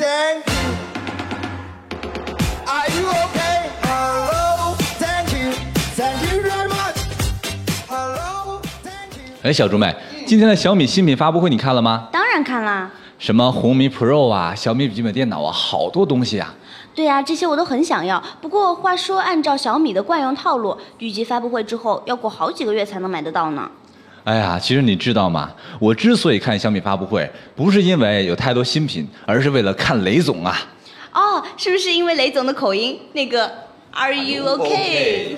Thank you. Are you okay? Hello. Thank you. Thank you very much. Hello. Thank you. 哎，小猪妹，今天的小米新品发布会你看了吗？当然看啦。什么红米 Pro 啊，小米笔记本电脑啊，好多东西啊。对呀、这些我都很想要。不过话说，按照小米的惯用套路，预计发布会之后要过好几个月才能买得到呢。哎呀，其实你知道吗？我之所以看小米发布会，不是因为有太多新品，而是为了看雷总啊。哦，是不是因为雷总的口音？那个 Are you okay？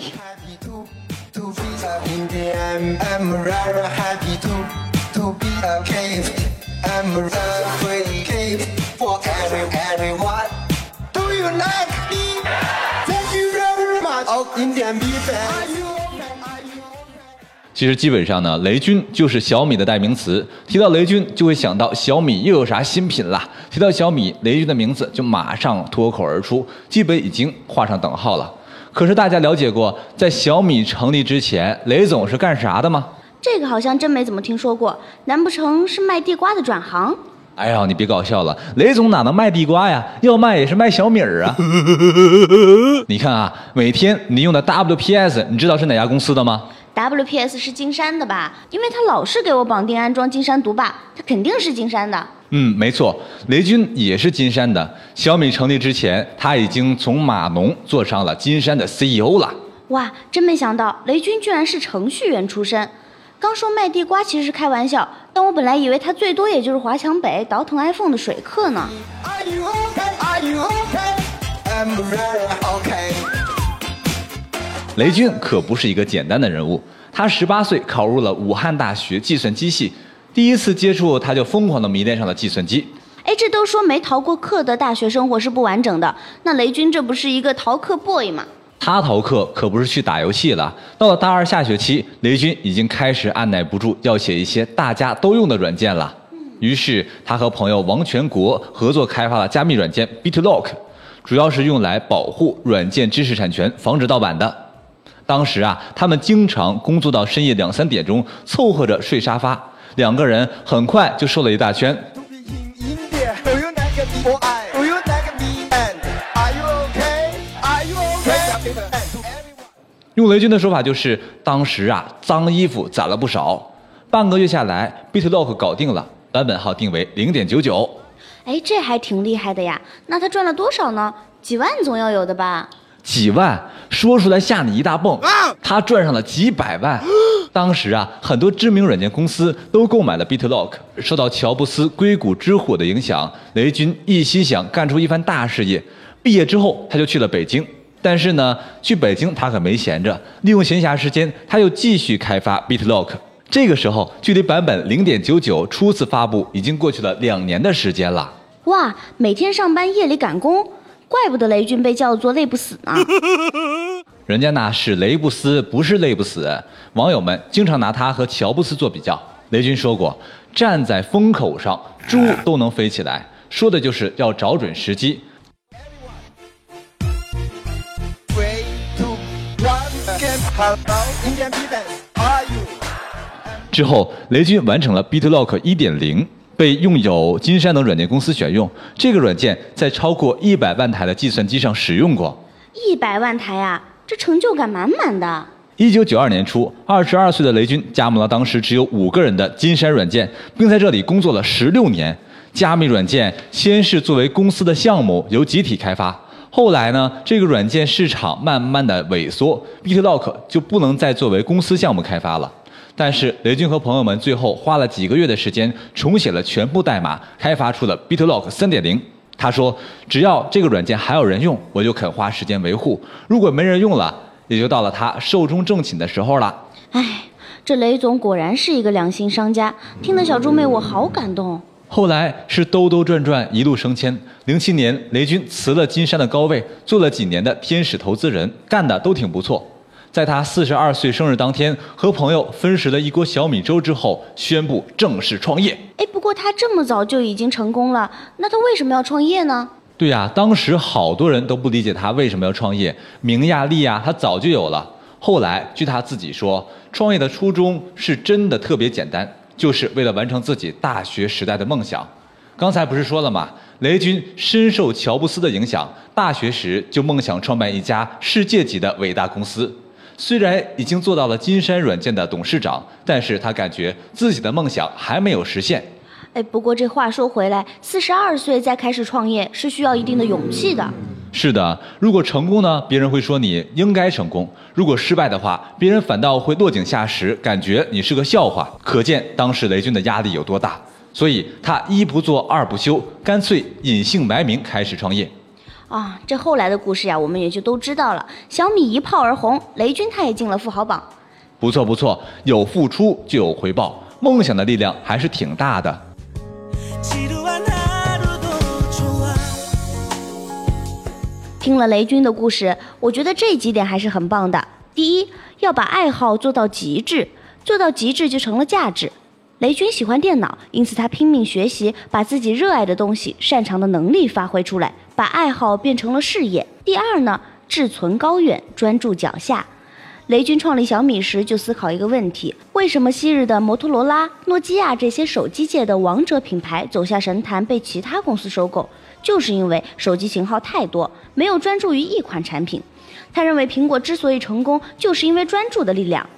其实基本上呢，雷军就是小米的代名词。提到雷军，就会想到小米又有啥新品了。提到小米，雷军的名字就马上脱口而出，基本已经画上等号了。可是大家了解过，在小米成立之前，雷总是干啥的吗？这个好像真没怎么听说过，难不成是卖地瓜的转行？哎呀，你别搞笑了，雷总哪能卖地瓜呀？要卖也是卖小米儿啊！你看啊，每天你用的 WPS，你知道是哪家公司的吗？WPS 是金山的吧？因为他老是给我绑定安装金山毒霸，他肯定是金山的。嗯，没错，雷军也是金山的。小米成立之前，他已经从码农做上了金山的 CEO 了。哇，真没想到雷军居然是程序员出身。刚说卖地瓜其实是开玩笑，但我本来以为他最多也就是华强北倒腾 iPhone 的水客呢。Are you okay? Are you okay? I'm very okay. 雷军可不是一个简单的人物，他十八岁考入了武汉大学计算机系，第一次接触他就疯狂的迷恋上了计算机。哎，这都说没逃过课的大学生活是不完整的，那雷军这不是一个逃课 boy 吗？他逃课可不是去打游戏了。到了大二下学期，雷军已经开始按耐不住要写一些大家都用的软件了。于是他和朋友王全国合作开发了加密软件 BitLock，主要是用来保护软件知识产权，防止盗版的。当时啊，他们经常工作到深夜两三点钟，凑合着睡沙发，两个人很快就瘦了一大圈。用雷军的说法就是，当时啊，脏衣服攒了不少。半个月下来，BitLock 搞定了，版本号定为零点九九。哎，这还挺厉害的呀。那他赚了多少呢？几万总要有的吧？几万，说出来吓你一大蹦。他赚上了几百万。当时啊，很多知名软件公司都购买了 BitLock。受到乔布斯硅谷之火的影响，雷军一心想干出一番大事业。毕业之后，他就去了北京。但是呢，去北京他可没闲着，利用闲暇时间，他又继续开发 BitLock。这个时候，距离版本零点九九初次发布已经过去了两年的时间了。哇，每天上班夜里赶工，怪不得雷军被叫做累不死呢。人家那是雷布斯，不是累不死。网友们经常拿他和乔布斯做比较。雷军说过：“站在风口上，猪都能飞起来。”说的就是要找准时机。Three, two, one. Again. Hello, Indian B fan. Are you? 之后，雷军完成了 beat lock 1.0，被用友金山等软件公司选用。这个软件在超过一百万台的计算机上使用过。一百万台啊，这成就感满满的。一九九二年初，二十二岁的雷军加盟了当时只有五个人的金山软件，并在这里工作了十六年。加密软件先是作为公司的项目由集体开发，后来呢，这个软件市场慢慢的萎缩，BitLock 就不能再作为公司项目开发了。但是雷军和朋友们最后花了几个月的时间重写了全部代码，开发出了 BitLock 三点零。他说：“只要这个软件还有人用，我就肯花时间维护；如果没人用了，也就到了他寿终正寝的时候了。哎，这雷总果然是一个良心商家，听得小猪妹我好感动。后来是兜兜转转一路升迁。零七年，雷军辞了金山的高位，做了几年的天使投资人，干的都挺不错。在他四十二岁生日当天，和朋友分食了一锅小米粥之后，宣布正式创业。哎，不过他这么早就已经成功了，那他为什么要创业呢？对呀、当时好多人都不理解他为什么要创业，名呀利呀，他早就有了。后来，据他自己说，创业的初衷是真的特别简单，就是为了完成自己大学时代的梦想。刚才不是说了吗？雷军深受乔布斯的影响，大学时就梦想创办一家世界级的伟大公司。虽然已经做到了金山软件的董事长，但是他感觉自己的梦想还没有实现。哎，不过这话说回来，四十二岁再开始创业是需要一定的勇气的。是的，如果成功呢，别人会说你应该成功；如果失败的话，别人反倒会落井下石，感觉你是个笑话。可见当时雷军的压力有多大。所以他一不做二不休，干脆隐姓埋名开始创业。啊，这后来的故事呀，我们也就都知道了。小米一炮而红，雷军他也进了富豪榜。不错不错，有付出就有回报，梦想的力量还是挺大的。听了雷军的故事，我觉得这几点还是很棒的。第一，要把爱好做到极致，做到极致就成了价值。雷军喜欢电脑，因此他拼命学习，把自己热爱的东西、擅长的能力发挥出来，把爱好变成了事业。第二呢，志存高远，专注脚下。雷军创立小米时就思考一个问题：为什么昔日的摩托罗拉、诺基亚这些手机界的王者品牌走下神坛，被其他公司收购？就是因为手机型号太多，没有专注于一款产品。他认为苹果之所以成功，就是因为专注的力量。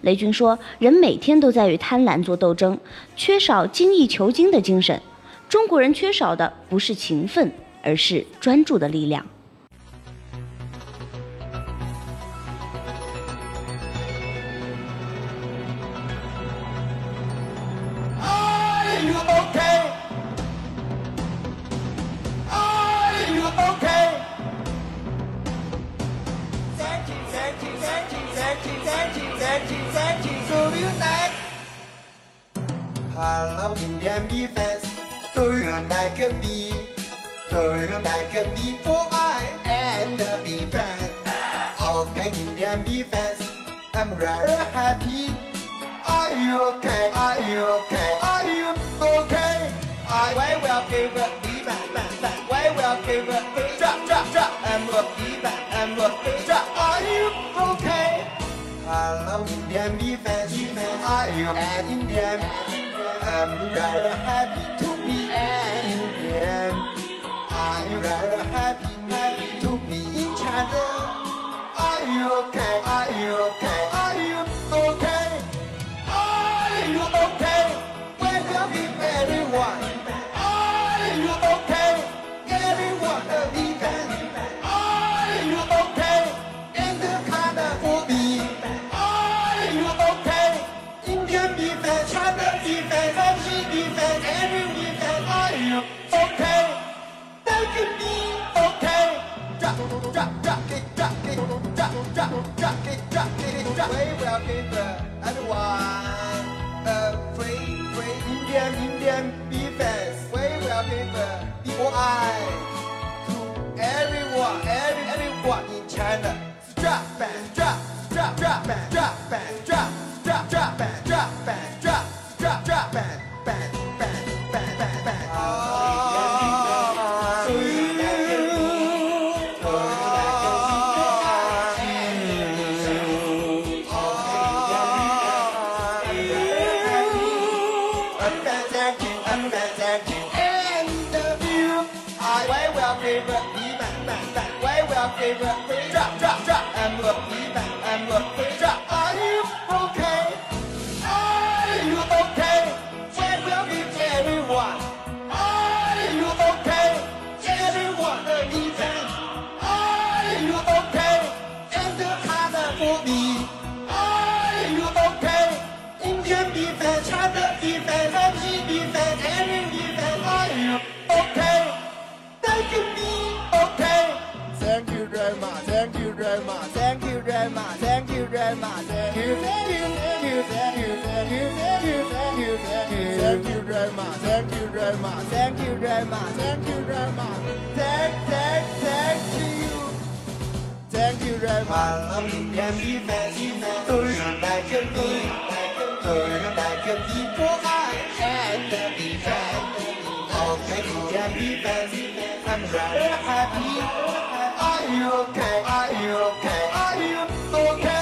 雷军说：“人每天都在与贪婪做斗争，缺少精益求精的精神。中国人缺少的不是勤奋，而是专注的力量。You like Tôi lại cần đi phố ai And the be fast All kind and be fast I'm rather happy Are you okay? Are you okay? Are you okay? I will well give up, be back back back Why will give up drop drop drop I'm look be back, I'm look drop Are you okay? I love Indian be fast Are you at Indian? I'm rather happy drop, did it drop. Way where I everyone. Uh, free, free, Indian, Indian, be fans. Way where I came from, To everyone, every, everyone in China. So drop fast, drop, drop, drop fast, drop fast, drop, drop, drop fast, drop fast, drop, drop, drop fast. favorite, be my, my, way, well favorite, drop. güzel maze Güzel güzel güzel güzel güzel güzel güzel güzel güzel maze Thank thank thank you Thank you very much Vallahi bilmem bilmez for I am the bee I'm rather happy Are you okay? Are you okay? Are you okay?